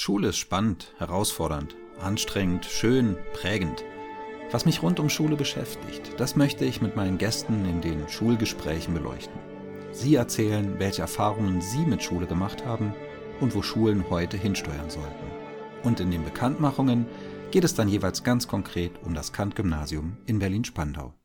Schule ist spannend, herausfordernd, anstrengend, schön, prägend. Was mich rund um Schule beschäftigt, das möchte ich mit meinen Gästen in den Schulgesprächen beleuchten. Sie erzählen, welche Erfahrungen Sie mit Schule gemacht haben und wo Schulen heute hinsteuern sollten. Und in den Bekanntmachungen geht es dann jeweils ganz konkret um das Kant-Gymnasium in Berlin-Spandau.